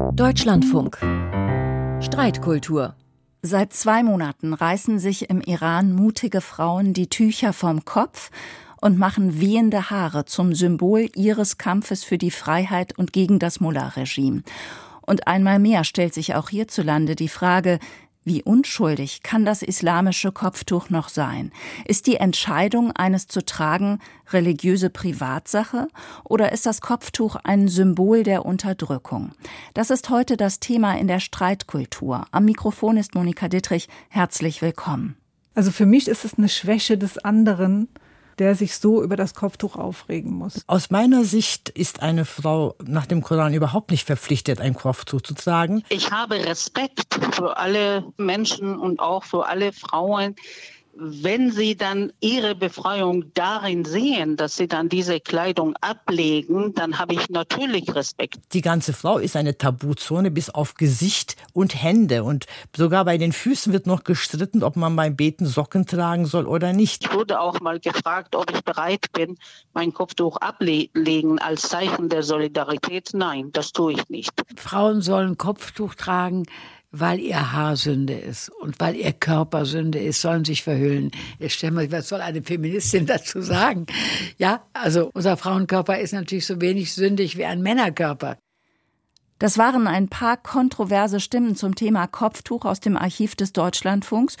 Deutschlandfunk. Streitkultur. Seit zwei Monaten reißen sich im Iran mutige Frauen die Tücher vom Kopf und machen wehende Haare zum Symbol ihres Kampfes für die Freiheit und gegen das Mullah-Regime. Und einmal mehr stellt sich auch hierzulande die Frage, wie unschuldig kann das islamische Kopftuch noch sein? Ist die Entscheidung, eines zu tragen, religiöse Privatsache oder ist das Kopftuch ein Symbol der Unterdrückung? Das ist heute das Thema in der Streitkultur. Am Mikrofon ist Monika Dittrich. Herzlich willkommen. Also für mich ist es eine Schwäche des anderen, der sich so über das Kopftuch aufregen muss. Aus meiner Sicht ist eine Frau nach dem Koran überhaupt nicht verpflichtet, ein Kopftuch zu tragen. Ich habe Respekt für alle Menschen und auch für alle Frauen, wenn sie dann ihre Befreiung darin sehen, dass sie dann diese Kleidung ablegen, dann habe ich natürlich Respekt. Die ganze Frau ist eine Tabuzone bis auf Gesicht und Hände. Und sogar bei den Füßen wird noch gestritten, ob man beim Beten Socken tragen soll oder nicht. Ich wurde auch mal gefragt, ob ich bereit bin, mein Kopftuch ablegen als Zeichen der Solidarität. Nein, das tue ich nicht. Frauen sollen Kopftuch tragen weil ihr Haar Sünde ist und weil ihr Körper Sünde ist, sollen sich verhüllen. Ich stelle mal, was soll eine Feministin dazu sagen? Ja, also unser Frauenkörper ist natürlich so wenig sündig wie ein Männerkörper. Das waren ein paar kontroverse Stimmen zum Thema Kopftuch aus dem Archiv des Deutschlandfunks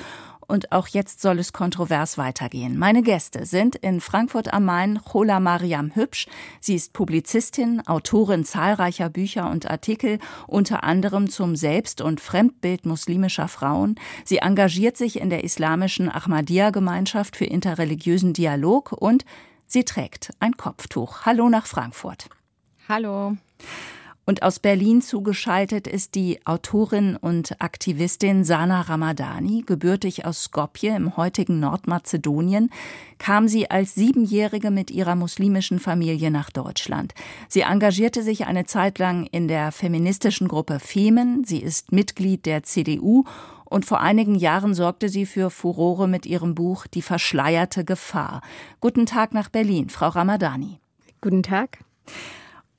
und auch jetzt soll es kontrovers weitergehen. Meine Gäste sind in Frankfurt am Main Chola Mariam Hübsch. Sie ist Publizistin, Autorin zahlreicher Bücher und Artikel, unter anderem zum Selbst- und Fremdbild muslimischer Frauen. Sie engagiert sich in der islamischen Ahmadiyya-Gemeinschaft für interreligiösen Dialog und sie trägt ein Kopftuch. Hallo nach Frankfurt. Hallo. Und aus Berlin zugeschaltet ist die Autorin und Aktivistin Sana Ramadani, gebürtig aus Skopje im heutigen Nordmazedonien, kam sie als Siebenjährige mit ihrer muslimischen Familie nach Deutschland. Sie engagierte sich eine Zeit lang in der feministischen Gruppe Femen. Sie ist Mitglied der CDU und vor einigen Jahren sorgte sie für Furore mit ihrem Buch Die verschleierte Gefahr. Guten Tag nach Berlin, Frau Ramadani. Guten Tag.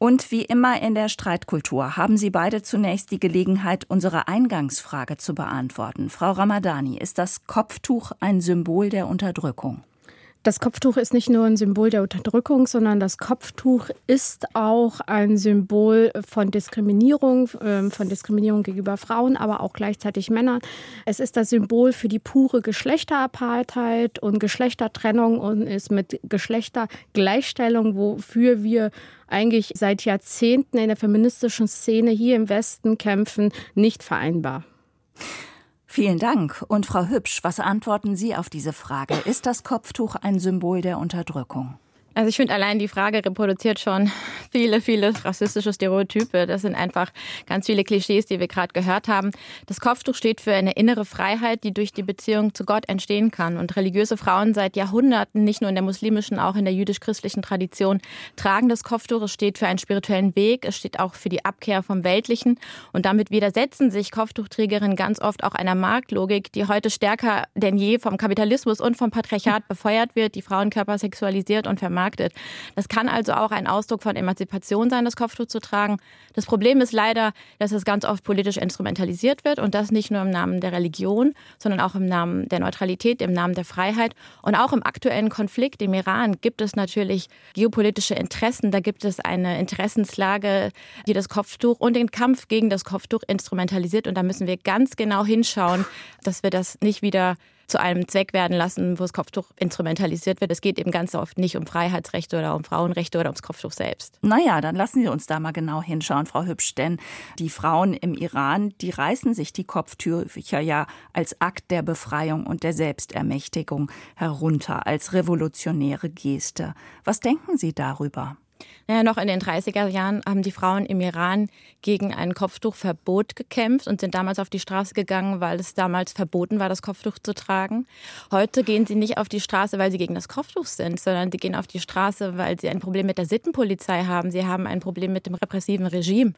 Und wie immer in der Streitkultur haben Sie beide zunächst die Gelegenheit, unsere Eingangsfrage zu beantworten. Frau Ramadani, ist das Kopftuch ein Symbol der Unterdrückung? Das Kopftuch ist nicht nur ein Symbol der Unterdrückung, sondern das Kopftuch ist auch ein Symbol von Diskriminierung, ähm, von Diskriminierung gegenüber Frauen, aber auch gleichzeitig Männern. Es ist das Symbol für die pure Geschlechterapartheit und Geschlechtertrennung und ist mit Geschlechtergleichstellung, wofür wir eigentlich seit Jahrzehnten in der feministischen Szene hier im Westen kämpfen, nicht vereinbar. Vielen Dank. Und Frau Hübsch, was antworten Sie auf diese Frage? Ist das Kopftuch ein Symbol der Unterdrückung? Also ich finde allein die Frage reproduziert schon viele, viele rassistische Stereotype. Das sind einfach ganz viele Klischees, die wir gerade gehört haben. Das Kopftuch steht für eine innere Freiheit, die durch die Beziehung zu Gott entstehen kann. Und religiöse Frauen seit Jahrhunderten, nicht nur in der muslimischen, auch in der jüdisch-christlichen Tradition, tragen das Kopftuch. Es steht für einen spirituellen Weg. Es steht auch für die Abkehr vom Weltlichen. Und damit widersetzen sich Kopftuchträgerinnen ganz oft auch einer Marktlogik, die heute stärker denn je vom Kapitalismus und vom Patriarchat befeuert wird, die Frauenkörper sexualisiert und vermarktet vermarktet. Das kann also auch ein Ausdruck von Emanzipation sein, das Kopftuch zu tragen. Das Problem ist leider, dass es ganz oft politisch instrumentalisiert wird und das nicht nur im Namen der Religion, sondern auch im Namen der Neutralität, im Namen der Freiheit. Und auch im aktuellen Konflikt im Iran gibt es natürlich geopolitische Interessen. Da gibt es eine Interessenslage, die das Kopftuch und den Kampf gegen das Kopftuch instrumentalisiert. Und da müssen wir ganz genau hinschauen, dass wir das nicht wieder zu einem Zweck werden lassen, wo das Kopftuch instrumentalisiert wird. Es geht eben ganz oft nicht um Freiheitsrechte oder um Frauenrechte oder ums Kopftuch selbst. Naja, dann lassen Sie uns da mal genau hinschauen, Frau Hübsch, denn die Frauen im Iran, die reißen sich die Kopftücher ja als Akt der Befreiung und der Selbstermächtigung herunter, als revolutionäre Geste. Was denken Sie darüber? Naja, noch in den 30er Jahren haben die Frauen im Iran gegen ein Kopftuchverbot gekämpft und sind damals auf die Straße gegangen, weil es damals verboten war, das Kopftuch zu tragen. Heute gehen sie nicht auf die Straße, weil sie gegen das Kopftuch sind, sondern sie gehen auf die Straße, weil sie ein Problem mit der Sittenpolizei haben. Sie haben ein Problem mit dem repressiven Regime.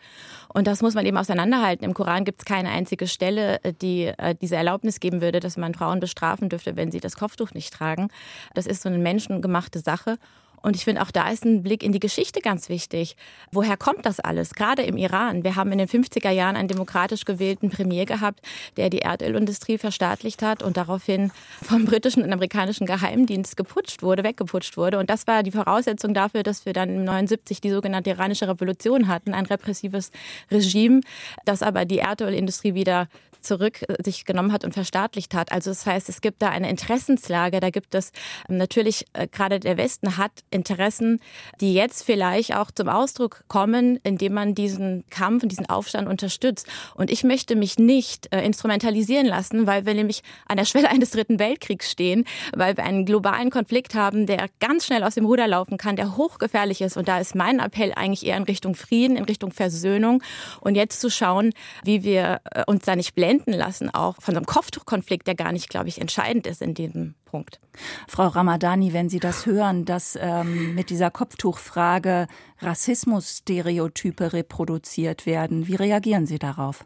Und das muss man eben auseinanderhalten. Im Koran gibt es keine einzige Stelle, die äh, diese Erlaubnis geben würde, dass man Frauen bestrafen dürfte, wenn sie das Kopftuch nicht tragen. Das ist so eine menschengemachte Sache. Und ich finde, auch da ist ein Blick in die Geschichte ganz wichtig. Woher kommt das alles? Gerade im Iran. Wir haben in den 50er Jahren einen demokratisch gewählten Premier gehabt, der die Erdölindustrie verstaatlicht hat und daraufhin vom britischen und amerikanischen Geheimdienst geputscht wurde, weggeputscht wurde. Und das war die Voraussetzung dafür, dass wir dann im 79 die sogenannte iranische Revolution hatten, ein repressives Regime, das aber die Erdölindustrie wieder zurück äh, sich genommen hat und verstaatlicht hat. Also das heißt, es gibt da eine Interessenslage. Da gibt es ähm, natürlich, äh, gerade der Westen hat Interessen, die jetzt vielleicht auch zum Ausdruck kommen, indem man diesen Kampf und diesen Aufstand unterstützt. Und ich möchte mich nicht äh, instrumentalisieren lassen, weil wir nämlich an der Schwelle eines dritten Weltkriegs stehen, weil wir einen globalen Konflikt haben, der ganz schnell aus dem Ruder laufen kann, der hochgefährlich ist. Und da ist mein Appell eigentlich eher in Richtung Frieden, in Richtung Versöhnung und jetzt zu schauen, wie wir uns da nicht blenden blenden lassen, auch von einem Kopftuchkonflikt, der gar nicht, glaube ich, entscheidend ist in diesem Punkt. Frau Ramadani, wenn Sie das hören, dass ähm, mit dieser Kopftuchfrage Rassismusstereotype reproduziert werden, wie reagieren Sie darauf?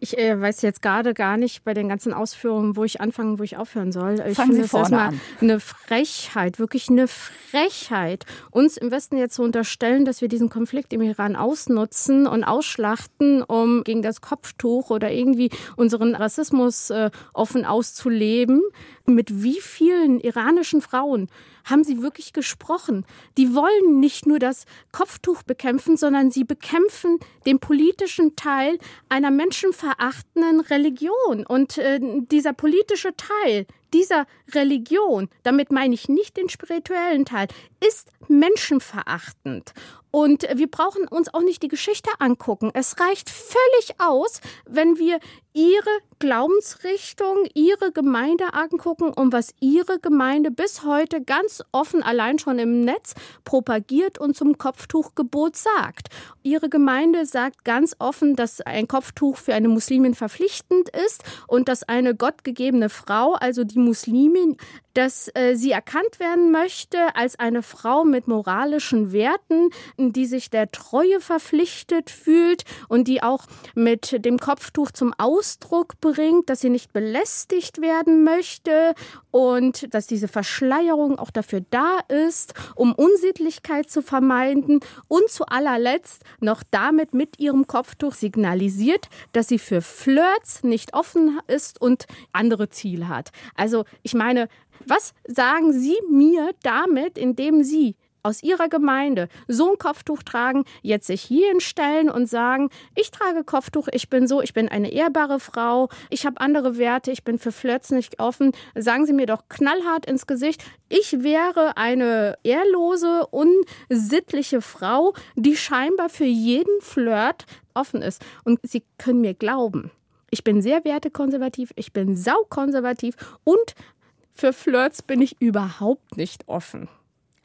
Ich äh, weiß jetzt gerade gar nicht bei den ganzen Ausführungen, wo ich anfangen, wo ich aufhören soll. Ich Fangen Sie vorne an. Eine Frechheit, wirklich eine Frechheit, uns im Westen jetzt zu unterstellen, dass wir diesen Konflikt im Iran ausnutzen und ausschlachten, um gegen das Kopftuch oder irgendwie unseren Rassismus äh, offen auszuleben. Mit wie vielen iranischen Frauen haben sie wirklich gesprochen. Die wollen nicht nur das Kopftuch bekämpfen, sondern sie bekämpfen den politischen Teil einer menschenverachtenden Religion. Und äh, dieser politische Teil dieser Religion, damit meine ich nicht den spirituellen Teil, ist menschenverachtend. Und wir brauchen uns auch nicht die Geschichte angucken. Es reicht völlig aus, wenn wir ihre Glaubensrichtung, ihre Gemeinde angucken und was ihre Gemeinde bis heute ganz offen allein schon im Netz propagiert und zum Kopftuchgebot sagt. Ihre Gemeinde sagt ganz offen, dass ein Kopftuch für eine Muslimin verpflichtend ist und dass eine gottgegebene Frau, also die Muslimin, dass äh, sie erkannt werden möchte als eine Frau mit moralischen Werten, die sich der Treue verpflichtet fühlt und die auch mit dem Kopftuch zum Ausdruck bringt, dass sie nicht belästigt werden möchte und dass diese Verschleierung auch dafür da ist, um Unsittlichkeit zu vermeiden und zu allerletzt noch damit mit ihrem Kopftuch signalisiert, dass sie für Flirts nicht offen ist und andere Ziele hat. Also ich meine, was sagen Sie mir damit, indem Sie aus ihrer Gemeinde so ein Kopftuch tragen, jetzt sich hierhin stellen und sagen, ich trage Kopftuch, ich bin so, ich bin eine ehrbare Frau, ich habe andere Werte, ich bin für Flirts nicht offen. Sagen Sie mir doch knallhart ins Gesicht, ich wäre eine ehrlose, unsittliche Frau, die scheinbar für jeden Flirt offen ist. Und Sie können mir glauben, ich bin sehr wertekonservativ, ich bin saukonservativ und für Flirts bin ich überhaupt nicht offen.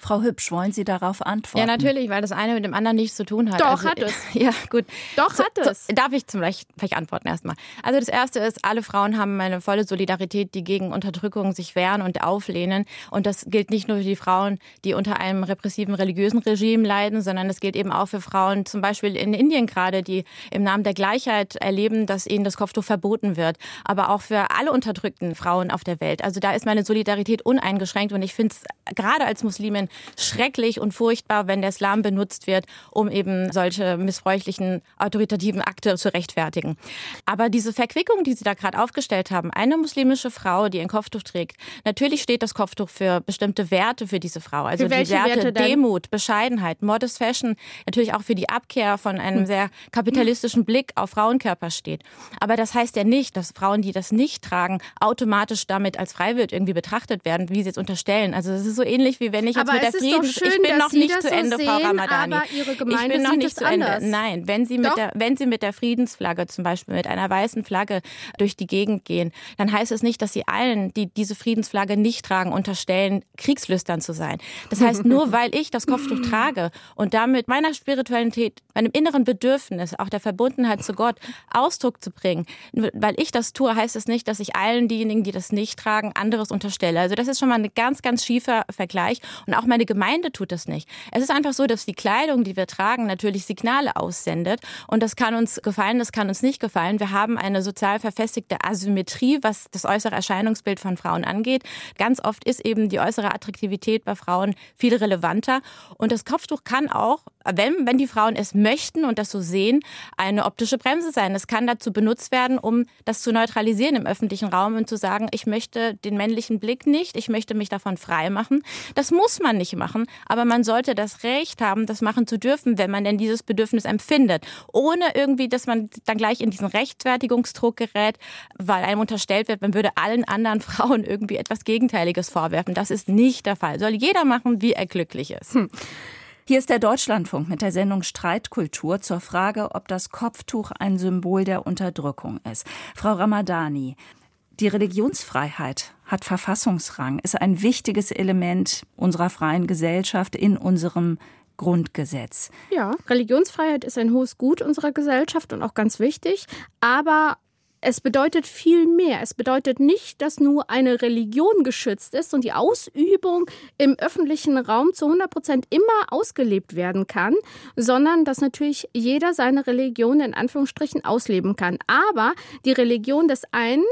Frau Hübsch, wollen Sie darauf antworten? Ja, natürlich, weil das eine mit dem anderen nichts zu tun hat. Doch, also, hat es. Ja, gut. Doch, so, hat es. So, darf ich zum vielleicht, vielleicht antworten erstmal? Also das Erste ist, alle Frauen haben eine volle Solidarität, die gegen Unterdrückung sich wehren und auflehnen. Und das gilt nicht nur für die Frauen, die unter einem repressiven religiösen Regime leiden, sondern es gilt eben auch für Frauen, zum Beispiel in Indien gerade, die im Namen der Gleichheit erleben, dass ihnen das Kopftuch verboten wird. Aber auch für alle unterdrückten Frauen auf der Welt. Also da ist meine Solidarität uneingeschränkt und ich finde es gerade als Muslimin schrecklich und furchtbar, wenn der Islam benutzt wird, um eben solche missbräuchlichen autoritativen Akte zu rechtfertigen. Aber diese Verquickung, die Sie da gerade aufgestellt haben, eine muslimische Frau, die ein Kopftuch trägt, natürlich steht das Kopftuch für bestimmte Werte für diese Frau. Also die Werte, Werte Demut, Bescheidenheit, Modest Fashion, natürlich auch für die Abkehr von einem hm. sehr kapitalistischen Blick auf Frauenkörper steht. Aber das heißt ja nicht, dass Frauen, die das nicht tragen, automatisch damit als freiwillig irgendwie betrachtet werden, wie Sie es unterstellen. Also das ist so ähnlich wie wenn ich jetzt aber mit der Friedens schön, ich bin noch nicht zu Ende, so Frau Ramadani. Aber ich bin noch nicht zu anders. Ende. Nein, wenn Sie mit der wenn Sie mit der Friedensflagge zum Beispiel mit einer weißen Flagge durch die Gegend gehen, dann heißt es nicht, dass Sie allen, die diese Friedensflagge nicht tragen, unterstellen, kriegslüstern zu sein. Das heißt, nur weil ich das Kopftuch trage und damit meiner Spiritualität, meinem inneren Bedürfnis, auch der Verbundenheit zu Gott Ausdruck zu bringen, weil ich das tue, heißt es nicht, dass ich allen diejenigen, die das nicht tragen, anderes unterstelle. Also das ist schon mal ein ganz, ganz schiefer Vergleich. Und auch auch meine Gemeinde tut das nicht. Es ist einfach so, dass die Kleidung, die wir tragen, natürlich Signale aussendet. Und das kann uns gefallen, das kann uns nicht gefallen. Wir haben eine sozial verfestigte Asymmetrie, was das äußere Erscheinungsbild von Frauen angeht. Ganz oft ist eben die äußere Attraktivität bei Frauen viel relevanter. Und das Kopftuch kann auch, wenn, wenn die Frauen es möchten und das so sehen, eine optische Bremse sein. Es kann dazu benutzt werden, um das zu neutralisieren im öffentlichen Raum und zu sagen, ich möchte den männlichen Blick nicht, ich möchte mich davon frei machen. Das muss man nicht machen, aber man sollte das Recht haben, das machen zu dürfen, wenn man denn dieses Bedürfnis empfindet. Ohne irgendwie, dass man dann gleich in diesen Rechtfertigungsdruck gerät, weil einem unterstellt wird, man würde allen anderen Frauen irgendwie etwas Gegenteiliges vorwerfen. Das ist nicht der Fall. Soll jeder machen, wie er glücklich ist. Hm. Hier ist der Deutschlandfunk mit der Sendung Streitkultur zur Frage, ob das Kopftuch ein Symbol der Unterdrückung ist. Frau Ramadani, die Religionsfreiheit hat Verfassungsrang, ist ein wichtiges Element unserer freien Gesellschaft in unserem Grundgesetz. Ja, Religionsfreiheit ist ein hohes Gut unserer Gesellschaft und auch ganz wichtig. Aber es bedeutet viel mehr. Es bedeutet nicht, dass nur eine Religion geschützt ist und die Ausübung im öffentlichen Raum zu 100 Prozent immer ausgelebt werden kann, sondern dass natürlich jeder seine Religion in Anführungsstrichen ausleben kann. Aber die Religion des einen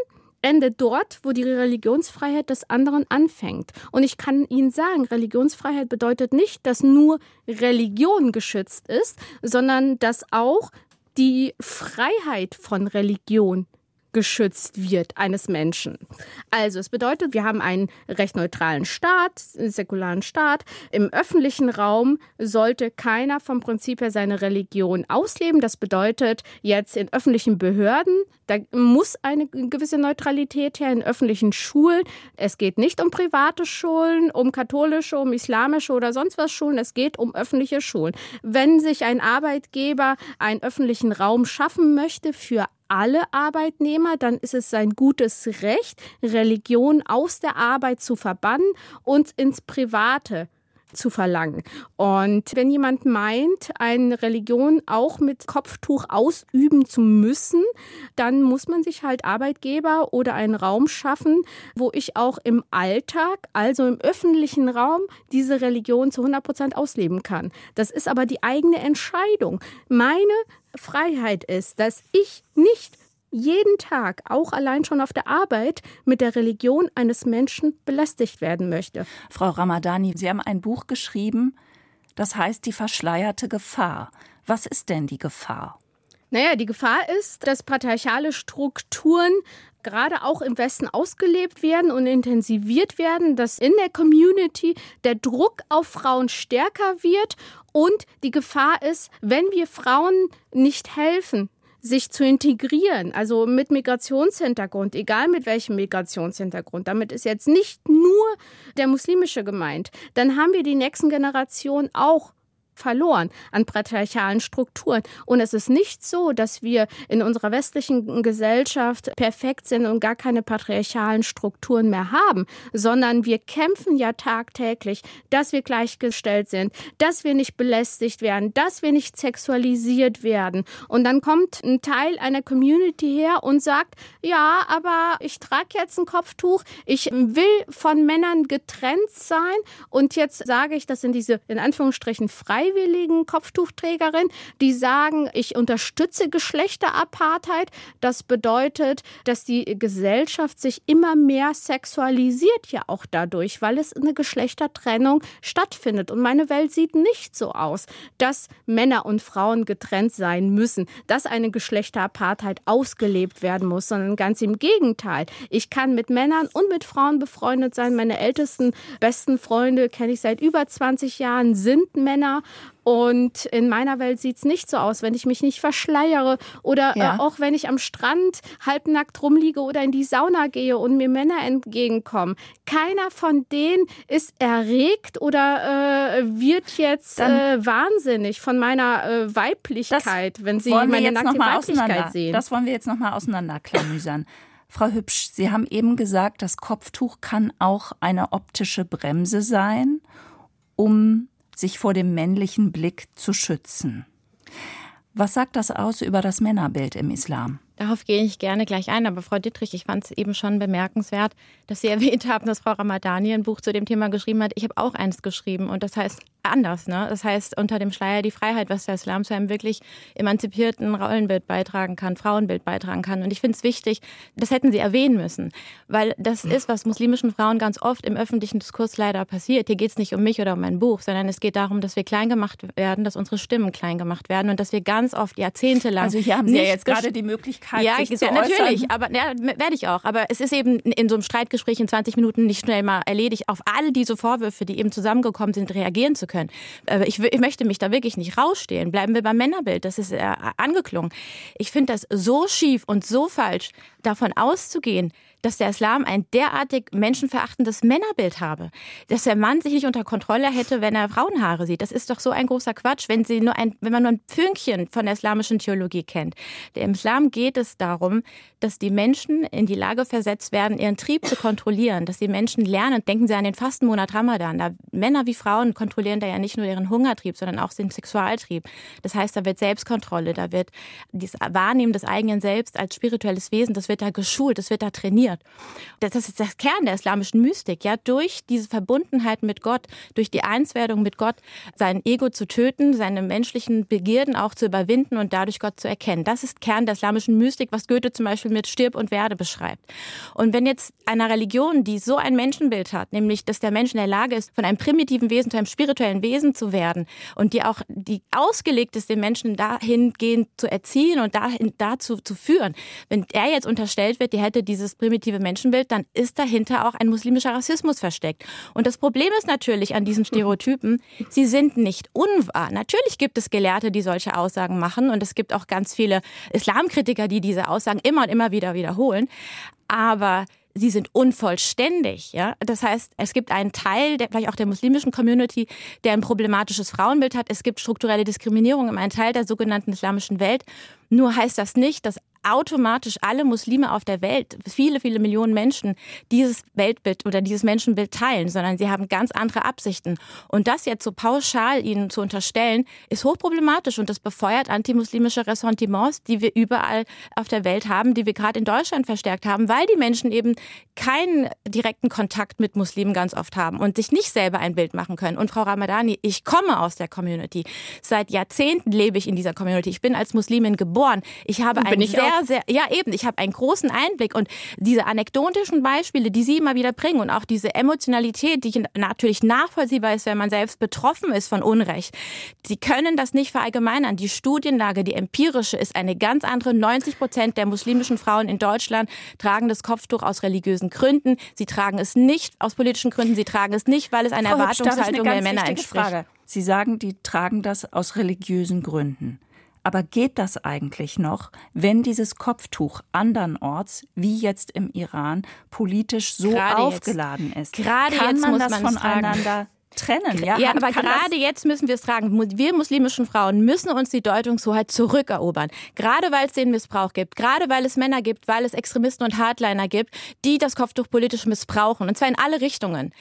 endet dort, wo die Religionsfreiheit des anderen anfängt. Und ich kann Ihnen sagen, Religionsfreiheit bedeutet nicht, dass nur Religion geschützt ist, sondern dass auch die Freiheit von Religion geschützt wird eines Menschen. Also es bedeutet, wir haben einen recht neutralen Staat, einen säkularen Staat. Im öffentlichen Raum sollte keiner vom Prinzip her seine Religion ausleben. Das bedeutet jetzt in öffentlichen Behörden, da muss eine gewisse Neutralität her in öffentlichen Schulen. Es geht nicht um private Schulen, um katholische, um islamische oder sonst was Schulen. Es geht um öffentliche Schulen. Wenn sich ein Arbeitgeber einen öffentlichen Raum schaffen möchte für alle Arbeitnehmer, dann ist es sein gutes Recht, Religion aus der Arbeit zu verbannen und ins Private zu verlangen. Und wenn jemand meint, eine Religion auch mit Kopftuch ausüben zu müssen, dann muss man sich halt Arbeitgeber oder einen Raum schaffen, wo ich auch im Alltag, also im öffentlichen Raum, diese Religion zu 100 Prozent ausleben kann. Das ist aber die eigene Entscheidung. Meine Freiheit ist, dass ich nicht jeden Tag, auch allein schon auf der Arbeit, mit der Religion eines Menschen belästigt werden möchte. Frau Ramadani, Sie haben ein Buch geschrieben, das heißt Die verschleierte Gefahr. Was ist denn die Gefahr? Naja, die Gefahr ist, dass patriarchale Strukturen gerade auch im Westen ausgelebt werden und intensiviert werden, dass in der Community der Druck auf Frauen stärker wird und die Gefahr ist, wenn wir Frauen nicht helfen, sich zu integrieren, also mit Migrationshintergrund, egal mit welchem Migrationshintergrund, damit ist jetzt nicht nur der muslimische gemeint, dann haben wir die nächsten Generationen auch verloren an patriarchalen Strukturen. Und es ist nicht so, dass wir in unserer westlichen Gesellschaft perfekt sind und gar keine patriarchalen Strukturen mehr haben, sondern wir kämpfen ja tagtäglich, dass wir gleichgestellt sind, dass wir nicht belästigt werden, dass wir nicht sexualisiert werden. Und dann kommt ein Teil einer Community her und sagt, ja, aber ich trage jetzt ein Kopftuch, ich will von Männern getrennt sein und jetzt sage ich, das sind diese in Anführungsstrichen frei freiwilligen Kopftuchträgerin, die sagen, ich unterstütze Geschlechterapartheit. Das bedeutet, dass die Gesellschaft sich immer mehr sexualisiert ja auch dadurch, weil es eine Geschlechtertrennung stattfindet. Und meine Welt sieht nicht so aus, dass Männer und Frauen getrennt sein müssen, dass eine Geschlechterapartheit ausgelebt werden muss, sondern ganz im Gegenteil. Ich kann mit Männern und mit Frauen befreundet sein. Meine ältesten, besten Freunde kenne ich seit über 20 Jahren, sind Männer und in meiner Welt sieht es nicht so aus, wenn ich mich nicht verschleiere oder äh, ja. äh, auch wenn ich am Strand halbnackt rumliege oder in die Sauna gehe und mir Männer entgegenkommen. Keiner von denen ist erregt oder äh, wird jetzt äh, wahnsinnig von meiner äh, Weiblichkeit, wenn sie meine nackte Weiblichkeit sehen. Das wollen wir jetzt nochmal auseinanderklamüsern. Frau Hübsch, Sie haben eben gesagt, das Kopftuch kann auch eine optische Bremse sein, um sich vor dem männlichen Blick zu schützen. Was sagt das aus über das Männerbild im Islam? Darauf gehe ich gerne gleich ein. Aber Frau Dittrich, ich fand es eben schon bemerkenswert, dass Sie erwähnt haben, dass Frau Ramadani ein Buch zu dem Thema geschrieben hat. Ich habe auch eins geschrieben und das heißt anders. Ne? Das heißt, unter dem Schleier die Freiheit, was der Islam zu einem wirklich emanzipierten Rollenbild beitragen kann, Frauenbild beitragen kann. Und ich finde es wichtig, das hätten Sie erwähnen müssen, weil das ist, was muslimischen Frauen ganz oft im öffentlichen Diskurs leider passiert. Hier geht es nicht um mich oder um mein Buch, sondern es geht darum, dass wir klein gemacht werden, dass unsere Stimmen klein gemacht werden und dass wir ganz oft jahrzehntelang. Also hier haben Sie ja jetzt gerade die Möglichkeit, ja, sich ja, zu natürlich, aber ja, werde ich auch. Aber es ist eben in so einem Streitgespräch in 20 Minuten nicht schnell mal erledigt, auf all diese Vorwürfe, die eben zusammengekommen sind, reagieren zu können. Aber ich, ich möchte mich da wirklich nicht rausstehlen. Bleiben wir beim Männerbild. Das ist äh, angeklungen. Ich finde das so schief und so falsch, davon auszugehen, dass der Islam ein derartig menschenverachtendes Männerbild habe, dass der Mann sich nicht unter Kontrolle hätte, wenn er Frauenhaare sieht. Das ist doch so ein großer Quatsch, wenn, sie nur ein, wenn man nur ein Pfünkchen von der islamischen Theologie kennt. Im Islam geht es darum, dass die Menschen in die Lage versetzt werden, ihren Trieb zu kontrollieren, dass die Menschen lernen, denken Sie an den Fastenmonat Ramadan, da Männer wie Frauen kontrollieren da ja nicht nur ihren Hungertrieb, sondern auch den Sexualtrieb. Das heißt, da wird Selbstkontrolle, da wird dieses Wahrnehmen des eigenen Selbst als spirituelles Wesen, das wird da geschult, das wird da trainiert. Das ist das Kern der islamischen Mystik, ja, durch diese Verbundenheit mit Gott, durch die Einswerdung mit Gott, sein Ego zu töten, seine menschlichen Begierden auch zu überwinden und dadurch Gott zu erkennen. Das ist Kern der islamischen Mystik, was Goethe zum Beispiel mit Stirb und Werde beschreibt. Und wenn jetzt einer Religion, die so ein Menschenbild hat, nämlich, dass der Mensch in der Lage ist, von einem primitiven Wesen zu einem spirituellen Wesen zu werden und die auch, die ausgelegt ist, den Menschen dahingehend zu erziehen und dahin, dazu zu führen, wenn er jetzt unterstellt wird, die hätte dieses primitive Menschenbild, dann ist dahinter auch ein muslimischer Rassismus versteckt. Und das Problem ist natürlich an diesen Stereotypen, sie sind nicht unwahr. Natürlich gibt es Gelehrte, die solche Aussagen machen und es gibt auch ganz viele Islamkritiker, die diese Aussagen immer und immer wieder wiederholen. Aber sie sind unvollständig. Ja? Das heißt, es gibt einen Teil, der, vielleicht auch der muslimischen Community, der ein problematisches Frauenbild hat. Es gibt strukturelle Diskriminierung in einem Teil der sogenannten islamischen Welt. Nur heißt das nicht, dass automatisch alle Muslime auf der Welt, viele, viele Millionen Menschen, dieses Weltbild oder dieses Menschenbild teilen, sondern sie haben ganz andere Absichten. Und das jetzt so pauschal ihnen zu unterstellen, ist hochproblematisch und das befeuert antimuslimische Ressentiments, die wir überall auf der Welt haben, die wir gerade in Deutschland verstärkt haben, weil die Menschen eben keinen direkten Kontakt mit Muslimen ganz oft haben und sich nicht selber ein Bild machen können. Und Frau Ramadani, ich komme aus der Community. Seit Jahrzehnten lebe ich in dieser Community. Ich bin als Muslimin geboren. Ich habe ein sehr sehr, ja eben, ich habe einen großen Einblick und diese anekdotischen Beispiele, die Sie immer wieder bringen und auch diese Emotionalität, die natürlich nachvollziehbar ist, wenn man selbst betroffen ist von Unrecht, Sie können das nicht verallgemeinern. Die Studienlage, die empirische, ist eine ganz andere. 90 Prozent der muslimischen Frauen in Deutschland tragen das Kopftuch aus religiösen Gründen. Sie tragen es nicht aus politischen Gründen. Sie tragen es nicht, weil es einer Erwartungshaltung der Männer entspricht. Frage. Sie sagen, die tragen das aus religiösen Gründen. Aber geht das eigentlich noch, wenn dieses Kopftuch andernorts, wie jetzt im Iran, politisch so Gerade aufgeladen jetzt. ist? Gerade Kann jetzt man muss das voneinander trennen. Ja, ja aber gerade jetzt müssen wir es tragen. Wir muslimischen Frauen müssen uns die Deutungshoheit zurückerobern. Gerade weil es den Missbrauch gibt, gerade weil es Männer gibt, weil es Extremisten und Hardliner gibt, die das Kopftuch politisch missbrauchen. Und zwar in alle Richtungen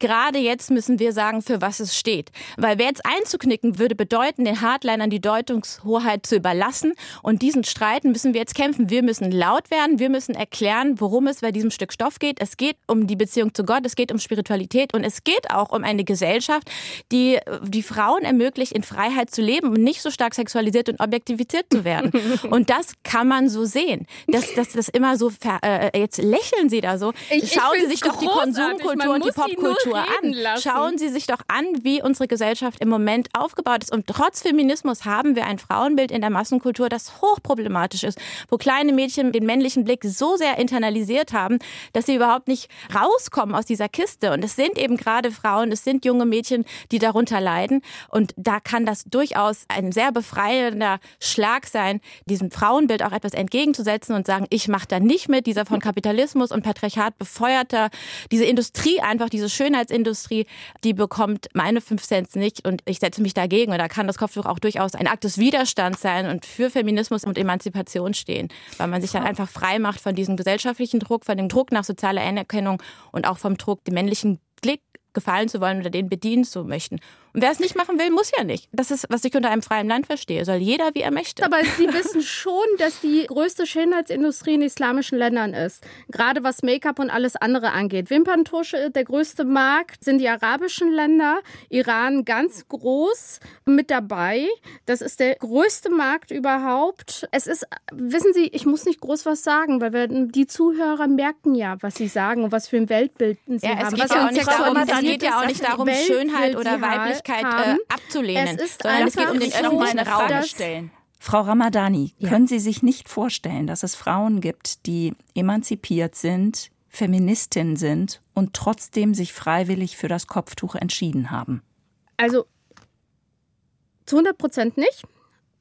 gerade jetzt müssen wir sagen, für was es steht. Weil wer jetzt einzuknicken, würde bedeuten, den Hardlinern die Deutungshoheit zu überlassen. Und diesen Streiten müssen wir jetzt kämpfen. Wir müssen laut werden. Wir müssen erklären, worum es bei diesem Stück Stoff geht. Es geht um die Beziehung zu Gott. Es geht um Spiritualität. Und es geht auch um eine Gesellschaft, die die Frauen ermöglicht, in Freiheit zu leben und nicht so stark sexualisiert und objektiviert zu werden. und das kann man so sehen. Das, das, das immer so, äh, jetzt lächeln Sie da so. Ich, Schauen ich Sie sich doch die Konsumkultur und die Popkultur Kultur an. Lassen. Schauen Sie sich doch an, wie unsere Gesellschaft im Moment aufgebaut ist. Und trotz Feminismus haben wir ein Frauenbild in der Massenkultur, das hochproblematisch ist, wo kleine Mädchen den männlichen Blick so sehr internalisiert haben, dass sie überhaupt nicht rauskommen aus dieser Kiste. Und es sind eben gerade Frauen, es sind junge Mädchen, die darunter leiden. Und da kann das durchaus ein sehr befreiender Schlag sein, diesem Frauenbild auch etwas entgegenzusetzen und sagen, ich mache da nicht mit, dieser von Kapitalismus und Patriarchat befeuerter, diese Industrie einfach, diese Schönheit Schönheitsindustrie, die bekommt meine 5 Cent nicht und ich setze mich dagegen. Und da kann das Kopftuch auch durchaus ein Akt des Widerstands sein und für Feminismus und Emanzipation stehen, weil man sich dann einfach frei macht von diesem gesellschaftlichen Druck, von dem Druck nach sozialer Anerkennung und auch vom Druck, dem männlichen Blick gefallen zu wollen oder den bedienen zu möchten. Und wer es nicht machen will, muss ja nicht. Das ist, was ich unter einem freien Land verstehe. Soll jeder, wie er möchte. Aber Sie wissen schon, dass die größte Schönheitsindustrie in islamischen Ländern ist. Gerade was Make-up und alles andere angeht. Wimperntusche, der größte Markt sind die arabischen Länder. Iran ganz groß mit dabei. Das ist der größte Markt überhaupt. Es ist, wissen Sie, ich muss nicht groß was sagen, weil wir, die Zuhörer merken ja, was Sie sagen und was für ein Weltbild Sie ja, haben. Geht was ja nicht darum, es geht ja auch nicht darum, Schönheit oder Weiblichkeit äh, abzulehnen, es ist sondern es geht um den öffentlichen Raum stellen. Frau Ramadani, ja. können Sie sich nicht vorstellen, dass es Frauen gibt, die emanzipiert sind, Feministin sind und trotzdem sich freiwillig für das Kopftuch entschieden haben? Also zu 100 Prozent nicht.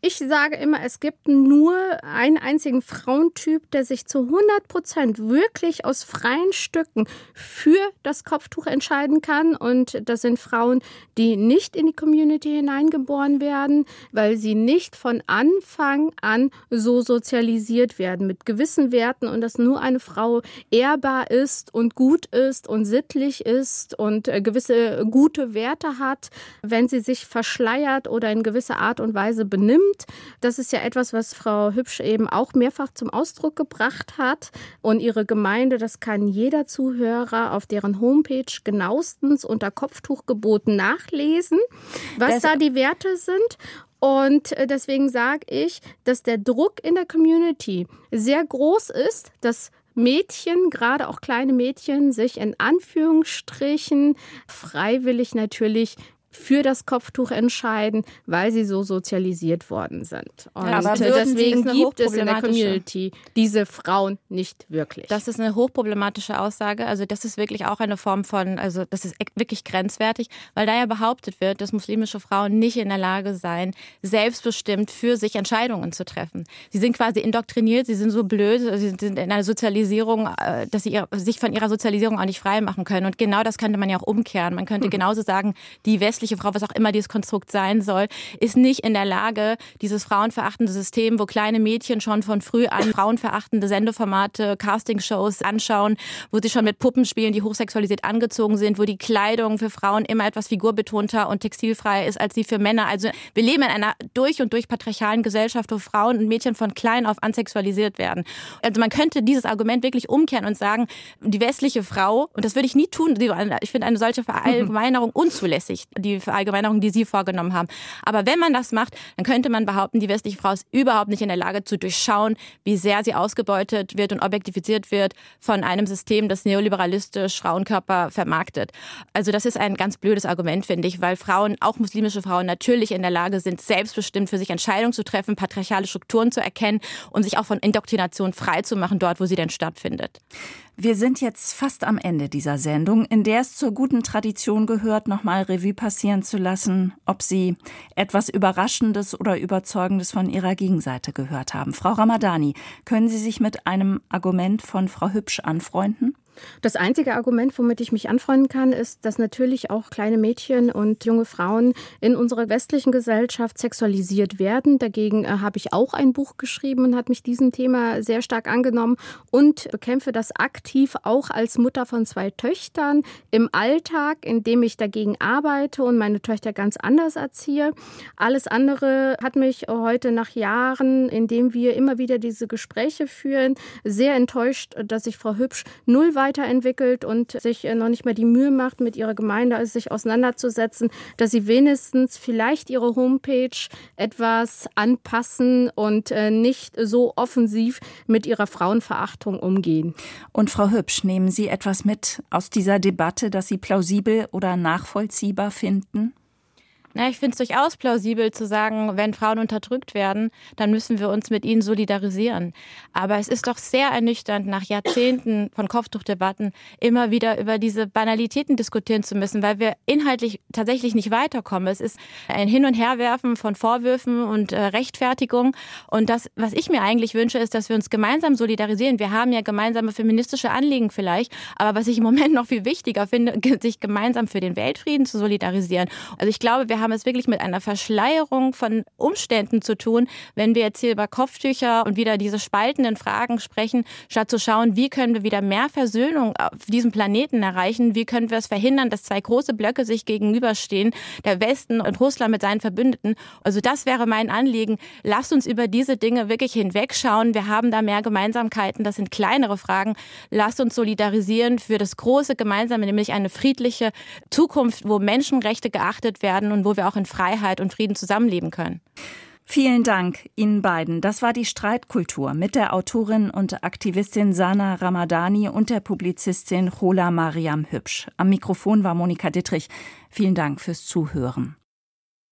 Ich sage immer, es gibt nur einen einzigen Frauentyp, der sich zu 100 Prozent wirklich aus freien Stücken für das Kopftuch entscheiden kann. Und das sind Frauen, die nicht in die Community hineingeboren werden, weil sie nicht von Anfang an so sozialisiert werden mit gewissen Werten und dass nur eine Frau ehrbar ist und gut ist und sittlich ist und äh, gewisse gute Werte hat, wenn sie sich verschleiert oder in gewisser Art und Weise benimmt stimmt. Das ist ja etwas, was Frau Hübsch eben auch mehrfach zum Ausdruck gebracht hat. Und ihre Gemeinde, das kann jeder Zuhörer auf deren Homepage genauestens unter Kopftuchgeboten nachlesen, was das da die Werte sind. Und äh, deswegen sage ich, dass der Druck in der Community sehr groß ist, dass Mädchen, gerade auch kleine Mädchen, sich in Anführungsstrichen freiwillig natürlich für das Kopftuch entscheiden, weil sie so sozialisiert worden sind. Und ja, deswegen gibt es in der Community diese Frauen nicht wirklich. Das ist eine hochproblematische Aussage. Also das ist wirklich auch eine Form von, also das ist wirklich grenzwertig, weil da ja behauptet wird, dass muslimische Frauen nicht in der Lage seien, selbstbestimmt für sich Entscheidungen zu treffen. Sie sind quasi indoktriniert, sie sind so blöd, sie sind in einer Sozialisierung, äh, dass sie sich von ihrer Sozialisierung auch nicht frei machen können. Und genau das könnte man ja auch umkehren. Man könnte hm. genauso sagen, die West westliche Frau, was auch immer dieses Konstrukt sein soll, ist nicht in der Lage, dieses frauenverachtende System, wo kleine Mädchen schon von früh an frauenverachtende Sendeformate, Castingshows anschauen, wo sie schon mit Puppen spielen, die hochsexualisiert angezogen sind, wo die Kleidung für Frauen immer etwas figurbetonter und textilfreier ist als sie für Männer. Also wir leben in einer durch und durch patriarchalen Gesellschaft, wo Frauen und Mädchen von klein auf ansexualisiert werden. Also man könnte dieses Argument wirklich umkehren und sagen, die westliche Frau, und das würde ich nie tun, ich finde eine solche Verallgemeinerung unzulässig. Die die Verallgemeinerung, die Sie vorgenommen haben. Aber wenn man das macht, dann könnte man behaupten, die westliche Frau ist überhaupt nicht in der Lage zu durchschauen, wie sehr sie ausgebeutet wird und objektifiziert wird von einem System, das neoliberalistisch Frauenkörper vermarktet. Also das ist ein ganz blödes Argument, finde ich, weil Frauen, auch muslimische Frauen, natürlich in der Lage sind, selbstbestimmt für sich Entscheidungen zu treffen, patriarchale Strukturen zu erkennen und sich auch von Indoktrination frei zu machen, dort, wo sie denn stattfindet. Wir sind jetzt fast am Ende dieser Sendung, in der es zur guten Tradition gehört, nochmal Revue passieren zu lassen, ob Sie etwas Überraschendes oder Überzeugendes von Ihrer Gegenseite gehört haben. Frau Ramadani, können Sie sich mit einem Argument von Frau Hübsch anfreunden? Das einzige Argument, womit ich mich anfreunden kann, ist, dass natürlich auch kleine Mädchen und junge Frauen in unserer westlichen Gesellschaft sexualisiert werden. Dagegen äh, habe ich auch ein Buch geschrieben und habe mich diesem Thema sehr stark angenommen und bekämpfe das aktiv auch als Mutter von zwei Töchtern im Alltag, indem ich dagegen arbeite und meine Töchter ganz anders erziehe. Alles andere hat mich heute nach Jahren, in dem wir immer wieder diese Gespräche führen, sehr enttäuscht, dass ich Frau Hübsch null weiter weiterentwickelt und sich äh, noch nicht mal die Mühe macht, mit ihrer Gemeinde sich auseinanderzusetzen, dass sie wenigstens vielleicht ihre Homepage etwas anpassen und äh, nicht so offensiv mit ihrer Frauenverachtung umgehen. Und Frau Hübsch, nehmen Sie etwas mit aus dieser Debatte, das Sie plausibel oder nachvollziehbar finden? Na, ich finde es durchaus plausibel zu sagen, wenn Frauen unterdrückt werden, dann müssen wir uns mit ihnen solidarisieren. Aber es ist doch sehr ernüchternd, nach Jahrzehnten von Kopftuchdebatten immer wieder über diese Banalitäten diskutieren zu müssen, weil wir inhaltlich tatsächlich nicht weiterkommen. Es ist ein Hin- und Herwerfen von Vorwürfen und äh, Rechtfertigung. Und das, was ich mir eigentlich wünsche, ist, dass wir uns gemeinsam solidarisieren. Wir haben ja gemeinsame feministische Anliegen vielleicht, aber was ich im Moment noch viel wichtiger finde, sich gemeinsam für den Weltfrieden zu solidarisieren. Also ich glaube, wir haben es wirklich mit einer Verschleierung von Umständen zu tun, wenn wir jetzt hier über Kopftücher und wieder diese spaltenden Fragen sprechen, statt zu schauen, wie können wir wieder mehr Versöhnung auf diesem Planeten erreichen, wie können wir es verhindern, dass zwei große Blöcke sich gegenüberstehen, der Westen und Russland mit seinen Verbündeten. Also das wäre mein Anliegen. Lasst uns über diese Dinge wirklich hinwegschauen. Wir haben da mehr Gemeinsamkeiten. Das sind kleinere Fragen. Lasst uns solidarisieren für das große Gemeinsame, nämlich eine friedliche Zukunft, wo Menschenrechte geachtet werden und wo wir auch in Freiheit und Frieden zusammenleben können. Vielen Dank Ihnen beiden. Das war die Streitkultur mit der Autorin und Aktivistin Sana Ramadani und der Publizistin Chola Mariam Hübsch. Am Mikrofon war Monika Dittrich. Vielen Dank fürs Zuhören.